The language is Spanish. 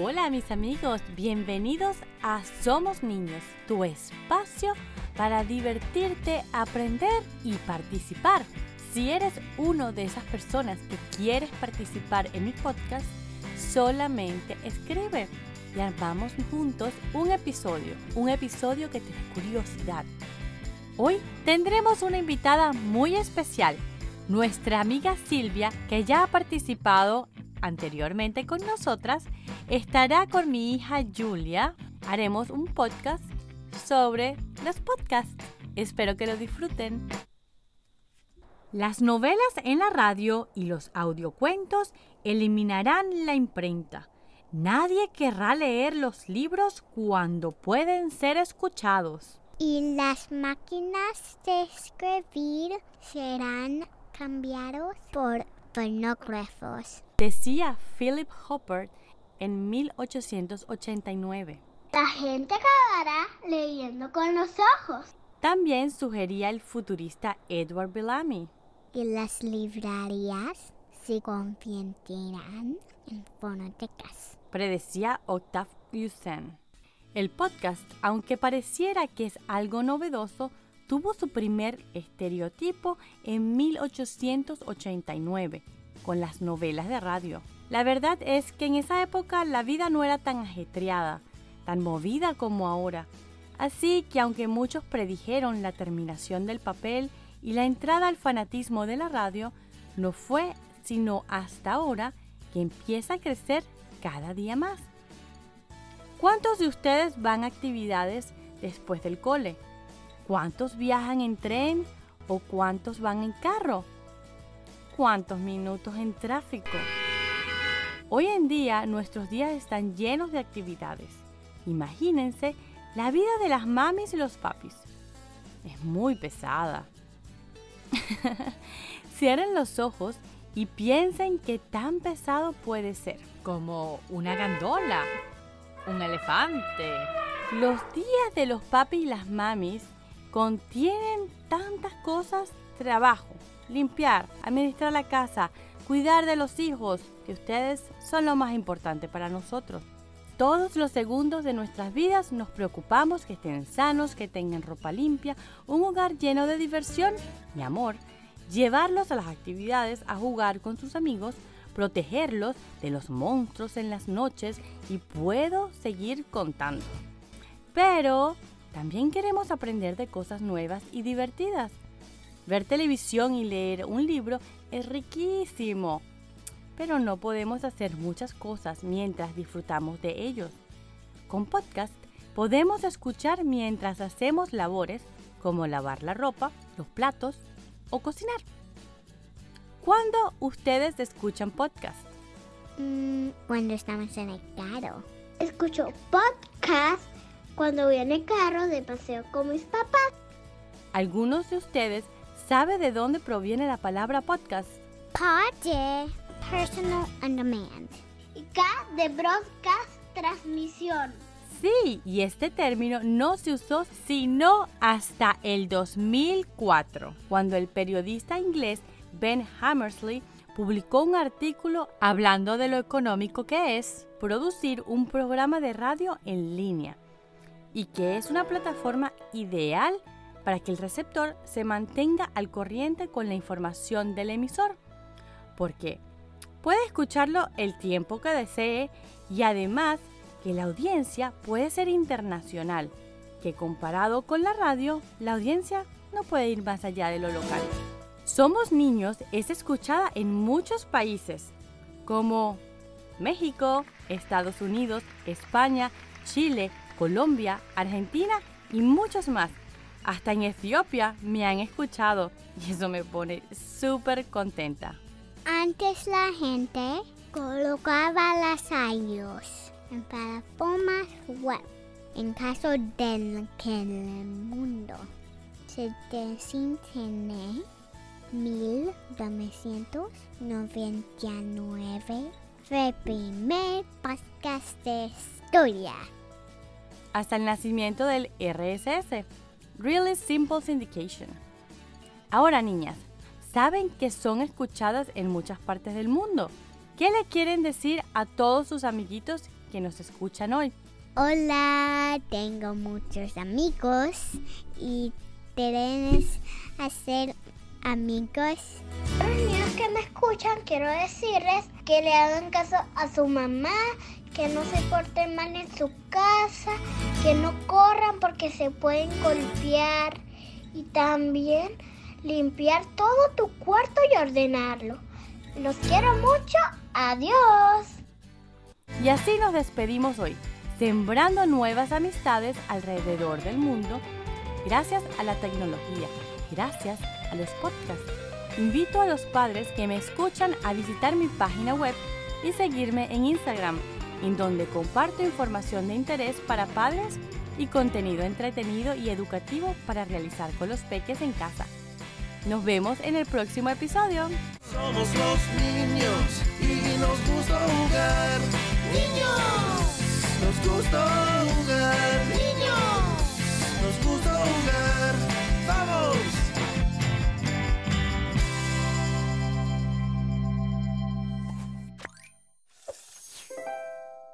Hola mis amigos, bienvenidos a Somos Niños, tu espacio para divertirte, aprender y participar. Si eres uno de esas personas que quieres participar en mi podcast, solamente escribe y armamos juntos un episodio, un episodio que te dé curiosidad. Hoy tendremos una invitada muy especial, nuestra amiga Silvia, que ya ha participado anteriormente con nosotras, estará con mi hija Julia. Haremos un podcast sobre los podcasts. Espero que lo disfruten. Las novelas en la radio y los audiocuentos eliminarán la imprenta. Nadie querrá leer los libros cuando pueden ser escuchados. Y las máquinas de escribir serán cambiados por fonógrafos. Decía Philip Hopper en 1889. La gente acabará leyendo con los ojos. También sugería el futurista Edward Bellamy. Y las librerías se convertirán en fonotecas. Predecía Octave Usain. El podcast, aunque pareciera que es algo novedoso, tuvo su primer estereotipo en 1889 con las novelas de radio. La verdad es que en esa época la vida no era tan ajetreada, tan movida como ahora. Así que aunque muchos predijeron la terminación del papel y la entrada al fanatismo de la radio, no fue sino hasta ahora que empieza a crecer cada día más. ¿Cuántos de ustedes van a actividades después del cole? ¿Cuántos viajan en tren o cuántos van en carro? cuántos minutos en tráfico. Hoy en día nuestros días están llenos de actividades. Imagínense la vida de las mamis y los papis. Es muy pesada. Cierren los ojos y piensen qué tan pesado puede ser. Como una gandola, un elefante. Los días de los papis y las mamis contienen tantas cosas, trabajo, limpiar, administrar la casa, cuidar de los hijos, que ustedes son lo más importante para nosotros. Todos los segundos de nuestras vidas nos preocupamos que estén sanos, que tengan ropa limpia, un hogar lleno de diversión y amor, llevarlos a las actividades, a jugar con sus amigos, protegerlos de los monstruos en las noches y puedo seguir contando. Pero también queremos aprender de cosas nuevas y divertidas. Ver televisión y leer un libro es riquísimo, pero no podemos hacer muchas cosas mientras disfrutamos de ellos. Con podcast podemos escuchar mientras hacemos labores como lavar la ropa, los platos o cocinar. ¿Cuándo ustedes escuchan podcast? Mm, cuando estamos en el carro. Escucho podcast cuando voy en el carro de paseo con mis papás. Algunos de ustedes ¿Sabe de dónde proviene la palabra podcast? Pod de Personal on Demand. Y K de Broadcast Transmisión. Sí, y este término no se usó sino hasta el 2004, cuando el periodista inglés Ben Hammersley publicó un artículo hablando de lo económico que es producir un programa de radio en línea y que es una plataforma ideal para que el receptor se mantenga al corriente con la información del emisor, porque puede escucharlo el tiempo que desee y además que la audiencia puede ser internacional, que comparado con la radio, la audiencia no puede ir más allá de lo local. Somos Niños es escuchada en muchos países, como México, Estados Unidos, España, Chile, Colombia, Argentina y muchos más. Hasta en Etiopía me han escuchado y eso me pone súper contenta. Antes la gente colocaba las años en plataformas web. En caso del que el mundo se desintiene 1999 fue el primer podcast de historia. Hasta el nacimiento del RSS Really Simple Syndication. Ahora, niñas, saben que son escuchadas en muchas partes del mundo. ¿Qué le quieren decir a todos sus amiguitos que nos escuchan hoy. Hola, tengo muchos amigos y tienes hacer amigos. A los niños que me escuchan, quiero decirles que le hagan caso a su mamá, que no se porten mal en su casa, que no corran porque se pueden golpear y también limpiar todo tu cuarto y ordenarlo. Los quiero mucho. Adiós. Y así nos despedimos hoy, sembrando nuevas amistades alrededor del mundo gracias a la tecnología, gracias a los podcasts. Invito a los padres que me escuchan a visitar mi página web y seguirme en Instagram, en donde comparto información de interés para padres y contenido entretenido y educativo para realizar con los peques en casa. Nos vemos en el próximo episodio. Somos los niños y nos gusta jugar. Niños, nos gusta jugar.